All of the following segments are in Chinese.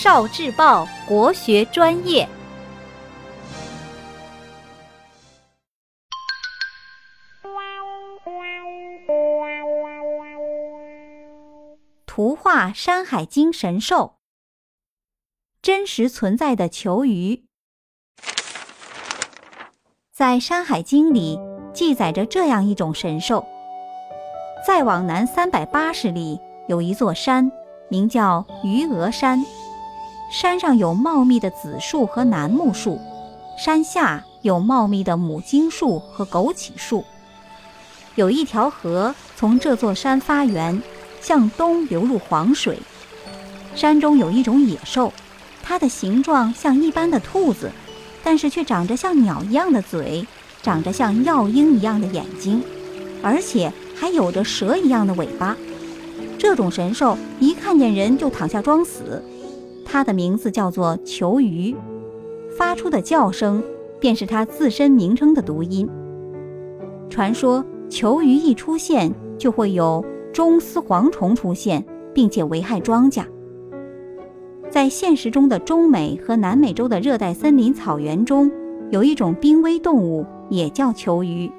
少智报国学专业。图画《山海经》神兽，真实存在的求鱼，在《山海经》里记载着这样一种神兽：再往南三百八十里，有一座山，名叫鱼鹅山。山上有茂密的紫树和楠木树，山下有茂密的母荆树和枸杞树。有一条河从这座山发源。向东流入黄水。山中有一种野兽，它的形状像一般的兔子，但是却长着像鸟一样的嘴，长着像药鹰一样的眼睛，而且还有着蛇一样的尾巴。这种神兽一看见人就躺下装死。它的名字叫做球鱼，发出的叫声便是它自身名称的读音。传说球鱼一出现，就会有。中丝蝗虫出现，并且危害庄稼。在现实中的中美和南美洲的热带森林草原中，有一种濒危动物，也叫球鱼。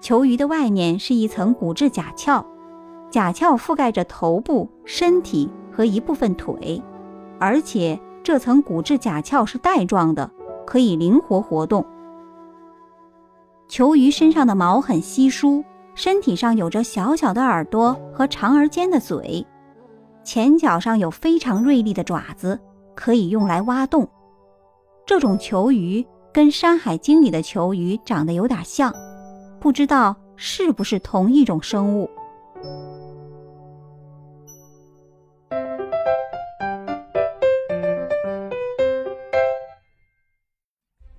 球鱼的外面是一层骨质甲壳，甲壳覆盖着头部、身体和一部分腿，而且这层骨质甲壳是带状的，可以灵活活动。球鱼身上的毛很稀疏。身体上有着小小的耳朵和长而尖的嘴，前脚上有非常锐利的爪子，可以用来挖洞。这种球鱼跟《山海经》里的球鱼长得有点像，不知道是不是同一种生物。